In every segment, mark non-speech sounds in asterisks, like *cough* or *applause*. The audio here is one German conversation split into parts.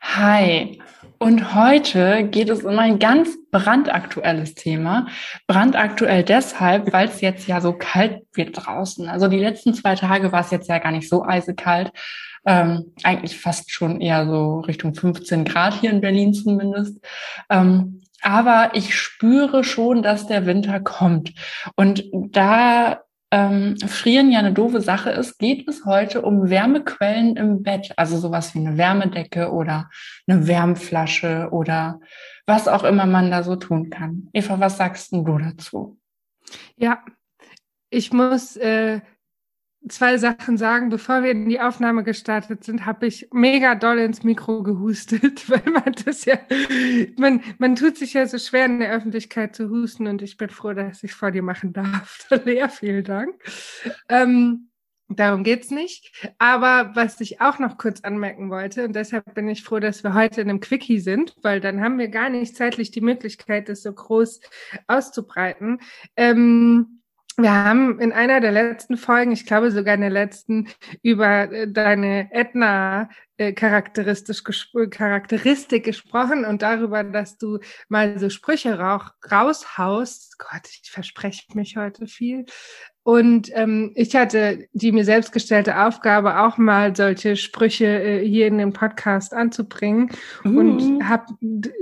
Hi. Und heute geht es um ein ganz brandaktuelles Thema. Brandaktuell deshalb, *laughs* weil es jetzt ja so kalt wird draußen. Also die letzten zwei Tage war es jetzt ja gar nicht so eisekalt. Ähm, eigentlich fast schon eher so Richtung 15 Grad hier in Berlin zumindest. Ähm, aber ich spüre schon, dass der Winter kommt. Und da ähm, Frieren ja eine doofe Sache ist, geht es heute um Wärmequellen im Bett. Also sowas wie eine Wärmedecke oder eine Wärmflasche oder was auch immer man da so tun kann. Eva, was sagst du dazu? Ja, ich muss äh, zwei Sachen sagen. Bevor wir in die Aufnahme gestartet sind, habe ich mega doll ins Mikro gehustet, *laughs* weil man das ja, man, man tut sich ja so schwer in der Öffentlichkeit zu husten und ich bin froh, dass ich vor dir machen darf. *laughs* Lea, vielen Dank. Ähm, Darum geht's nicht. Aber was ich auch noch kurz anmerken wollte, und deshalb bin ich froh, dass wir heute in einem Quickie sind, weil dann haben wir gar nicht zeitlich die Möglichkeit, das so groß auszubreiten. Ähm, wir haben in einer der letzten Folgen, ich glaube sogar in der letzten, über äh, deine Ätna äh, charakteristisch gespr Charakteristik gesprochen und darüber, dass du mal so Sprüche rauch, raushaust. Gott, ich verspreche mich heute viel. Und ähm, ich hatte die mir selbst gestellte Aufgabe, auch mal solche Sprüche äh, hier in den Podcast anzubringen. Uh. Und hab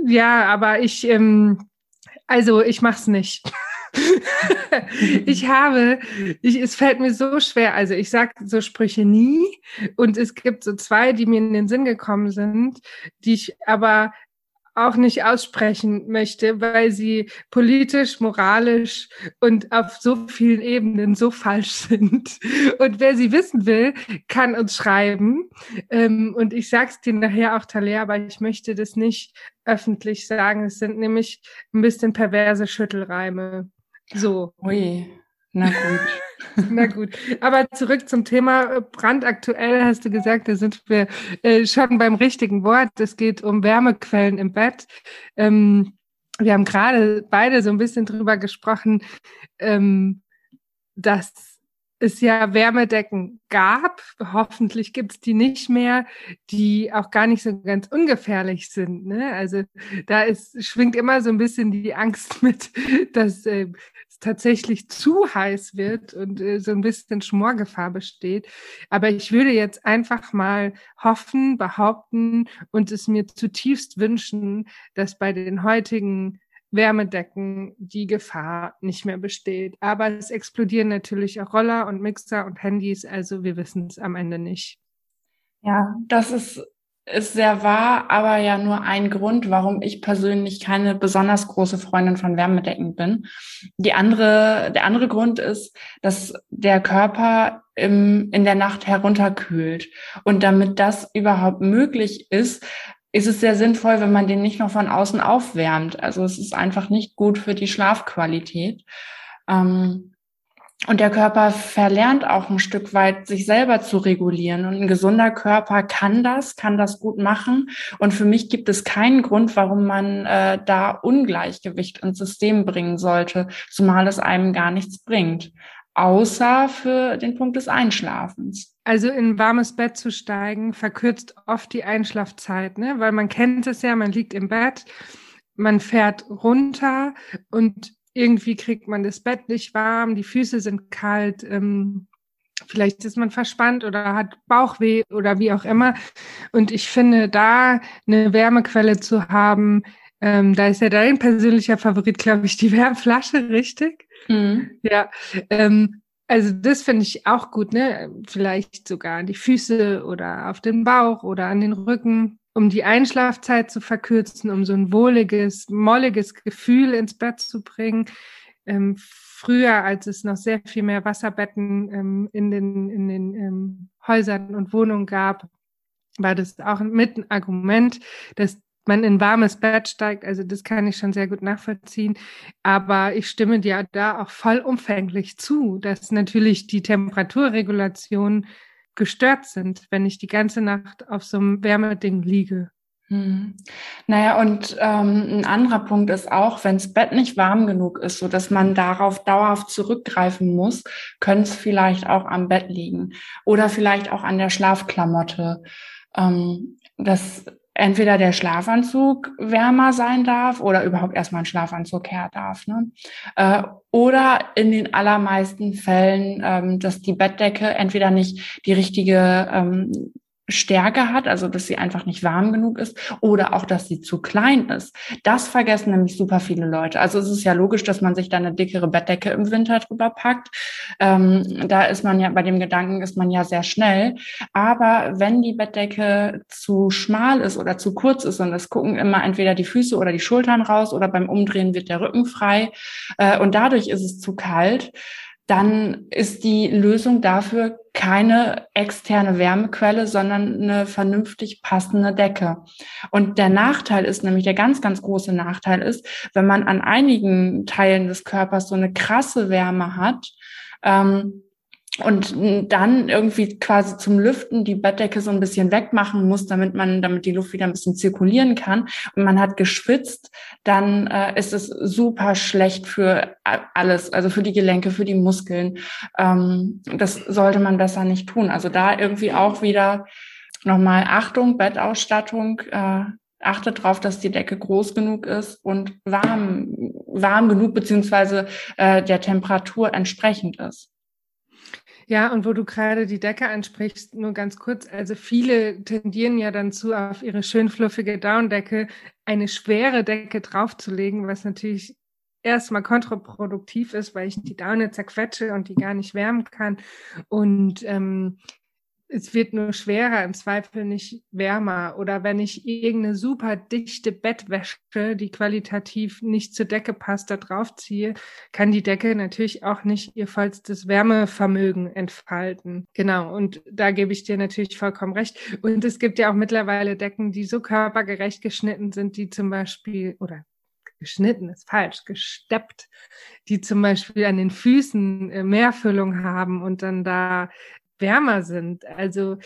ja, aber ich ähm, also ich mach's nicht. *laughs* ich habe, ich, es fällt mir so schwer. Also ich sage so Sprüche nie und es gibt so zwei, die mir in den Sinn gekommen sind, die ich aber auch nicht aussprechen möchte, weil sie politisch, moralisch und auf so vielen Ebenen so falsch *laughs* sind. Und wer sie wissen will, kann uns schreiben. Ähm, und ich sag's dir nachher auch, Taler, aber ich möchte das nicht öffentlich sagen. Es sind nämlich ein bisschen perverse Schüttelreime. So. Ui, na gut. *laughs* na gut. Aber zurück zum Thema brandaktuell hast du gesagt, da sind wir äh, schon beim richtigen Wort. Es geht um Wärmequellen im Bett. Ähm, wir haben gerade beide so ein bisschen drüber gesprochen, ähm, dass es ja Wärmedecken gab. Hoffentlich gibt es die nicht mehr, die auch gar nicht so ganz ungefährlich sind. Ne? Also da ist, schwingt immer so ein bisschen die Angst *laughs* mit, dass äh, es tatsächlich zu heiß wird und äh, so ein bisschen Schmorgefahr besteht. Aber ich würde jetzt einfach mal hoffen, behaupten und es mir zutiefst wünschen, dass bei den heutigen Wärmedecken die Gefahr nicht mehr besteht. Aber es explodieren natürlich auch Roller und Mixer und Handys, also wir wissen es am Ende nicht. Ja, das ist, ist sehr wahr, aber ja nur ein Grund, warum ich persönlich keine besonders große Freundin von Wärmedecken bin. Die andere, der andere Grund ist, dass der Körper im, in der Nacht herunterkühlt. Und damit das überhaupt möglich ist, ist es sehr sinnvoll, wenn man den nicht noch von außen aufwärmt. Also es ist einfach nicht gut für die Schlafqualität. Ähm, und der Körper verlernt auch ein Stück weit, sich selber zu regulieren. Und ein gesunder Körper kann das, kann das gut machen. Und für mich gibt es keinen Grund, warum man äh, da Ungleichgewicht ins System bringen sollte, zumal es einem gar nichts bringt außer für den Punkt des Einschlafens. Also in ein warmes Bett zu steigen, verkürzt oft die Einschlafzeit, ne? Weil man kennt es ja, man liegt im Bett, man fährt runter und irgendwie kriegt man das Bett nicht warm, die Füße sind kalt, ähm, vielleicht ist man verspannt oder hat Bauchweh oder wie auch immer. Und ich finde, da eine Wärmequelle zu haben, ähm, da ist ja dein persönlicher Favorit, glaube ich, die *laughs* Wärmflasche, richtig? Mhm. Ja, ähm, also das finde ich auch gut, ne? Vielleicht sogar an die Füße oder auf den Bauch oder an den Rücken, um die Einschlafzeit zu verkürzen, um so ein wohliges, molliges Gefühl ins Bett zu bringen. Ähm, früher, als es noch sehr viel mehr Wasserbetten ähm, in den, in den ähm, Häusern und Wohnungen gab, war das auch mit ein Argument, dass man in warmes Bett steigt. Also das kann ich schon sehr gut nachvollziehen. Aber ich stimme dir da auch vollumfänglich zu, dass natürlich die Temperaturregulationen gestört sind, wenn ich die ganze Nacht auf so einem Wärmeding liege. Hm. Naja, und ähm, ein anderer Punkt ist auch, wenn das Bett nicht warm genug ist, so dass man darauf dauerhaft zurückgreifen muss, könnte es vielleicht auch am Bett liegen oder vielleicht auch an der Schlafklamotte. Ähm, dass entweder der Schlafanzug wärmer sein darf oder überhaupt erstmal ein Schlafanzug her darf. Ne? Äh, oder in den allermeisten Fällen, ähm, dass die Bettdecke entweder nicht die richtige ähm, Stärke hat, also dass sie einfach nicht warm genug ist oder auch, dass sie zu klein ist. Das vergessen nämlich super viele Leute. Also es ist ja logisch, dass man sich da eine dickere Bettdecke im Winter drüber packt. Ähm, da ist man ja, bei dem Gedanken ist man ja sehr schnell. Aber wenn die Bettdecke zu schmal ist oder zu kurz ist und es gucken immer entweder die Füße oder die Schultern raus oder beim Umdrehen wird der Rücken frei äh, und dadurch ist es zu kalt, dann ist die Lösung dafür keine externe Wärmequelle, sondern eine vernünftig passende Decke. Und der Nachteil ist nämlich, der ganz, ganz große Nachteil ist, wenn man an einigen Teilen des Körpers so eine krasse Wärme hat, ähm, und dann irgendwie quasi zum Lüften die Bettdecke so ein bisschen wegmachen muss, damit man, damit die Luft wieder ein bisschen zirkulieren kann und man hat geschwitzt, dann äh, ist es super schlecht für alles, also für die Gelenke, für die Muskeln. Ähm, das sollte man besser nicht tun. Also da irgendwie auch wieder nochmal Achtung, Bettausstattung, äh, achtet darauf, dass die Decke groß genug ist und warm, warm genug beziehungsweise äh, der Temperatur entsprechend ist. Ja, und wo du gerade die Decke ansprichst, nur ganz kurz. Also viele tendieren ja dann zu, auf ihre schön fluffige Downdecke eine schwere Decke draufzulegen, was natürlich erstmal kontraproduktiv ist, weil ich die Daune zerquetsche und die gar nicht wärmen kann. Und ähm, es wird nur schwerer, im Zweifel nicht wärmer. Oder wenn ich irgendeine super dichte Bettwäsche, die qualitativ nicht zur Decke passt, da drauf ziehe, kann die Decke natürlich auch nicht ihr vollstes Wärmevermögen entfalten. Genau. Und da gebe ich dir natürlich vollkommen recht. Und es gibt ja auch mittlerweile Decken, die so körpergerecht geschnitten sind, die zum Beispiel, oder geschnitten ist falsch, gesteppt, die zum Beispiel an den Füßen äh, Mehrfüllung haben und dann da wärmer sind. Also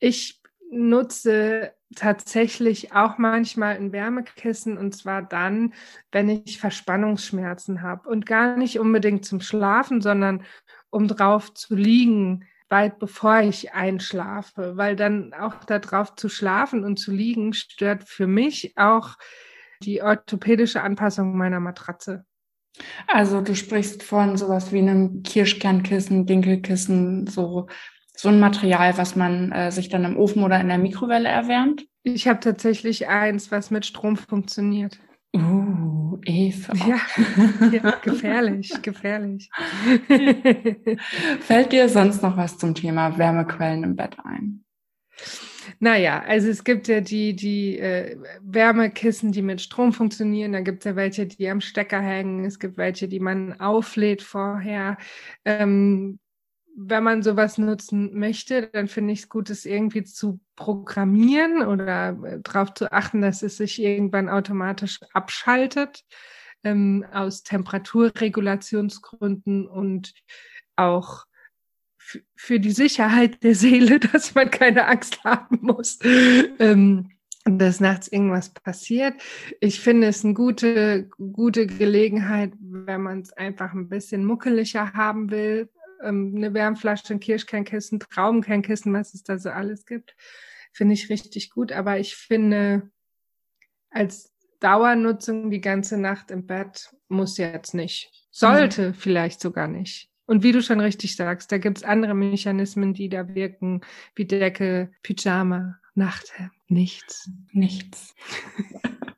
ich nutze tatsächlich auch manchmal ein Wärmekissen und zwar dann, wenn ich Verspannungsschmerzen habe und gar nicht unbedingt zum Schlafen, sondern um drauf zu liegen, weit bevor ich einschlafe, weil dann auch darauf zu schlafen und zu liegen stört für mich auch die orthopädische Anpassung meiner Matratze. Also du sprichst von sowas wie einem Kirschkernkissen, Dinkelkissen, so, so ein Material, was man äh, sich dann im Ofen oder in der Mikrowelle erwärmt? Ich habe tatsächlich eins, was mit Strom funktioniert. Uh, Eva. Ja, ja gefährlich, gefährlich. *laughs* Fällt dir sonst noch was zum Thema Wärmequellen im Bett ein? Naja, also es gibt ja die, die äh, Wärmekissen, die mit Strom funktionieren. Da gibt es ja welche, die am Stecker hängen. Es gibt welche, die man auflädt vorher. Ähm, wenn man sowas nutzen möchte, dann finde ich es gut, es irgendwie zu programmieren oder äh, darauf zu achten, dass es sich irgendwann automatisch abschaltet ähm, aus Temperaturregulationsgründen und auch für die Sicherheit der Seele, *laughs* dass man keine Angst haben muss, ähm, dass nachts irgendwas passiert. Ich finde es eine gute, gute Gelegenheit, wenn man es einfach ein bisschen muckeliger haben will. Ähm, eine Wärmflasche, ein Kirschkernkissen, Traumkernkissen, was es da so alles gibt, finde ich richtig gut. Aber ich finde, als Dauernutzung die ganze Nacht im Bett muss jetzt nicht. Sollte mhm. vielleicht sogar nicht. Und wie du schon richtig sagst, da gibt's andere Mechanismen, die da wirken, wie Decke, Pyjama, Nachthemd, nichts. Nichts.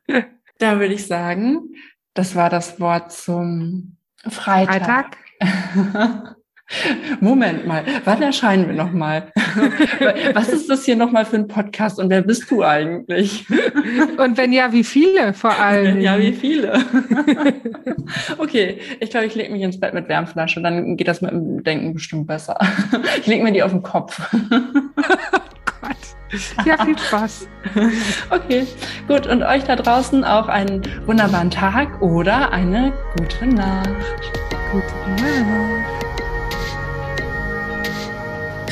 *laughs* da würde ich sagen, das war das Wort zum Freitag. Freitag. *laughs* *laughs* Moment mal, wann erscheinen wir nochmal? *laughs* Was ist das hier nochmal für ein Podcast und wer bist du eigentlich? *laughs* Und wenn ja, wie viele vor allem? Ja, wie viele? Okay, ich glaube, ich lege mich ins Bett mit Wärmflasche, dann geht das mit dem Denken bestimmt besser. Ich lege mir die auf den Kopf. Oh Gott. Ja, viel Spaß. Okay, gut. Und euch da draußen auch einen wunderbaren Tag oder eine gute Nacht. Gute Nacht.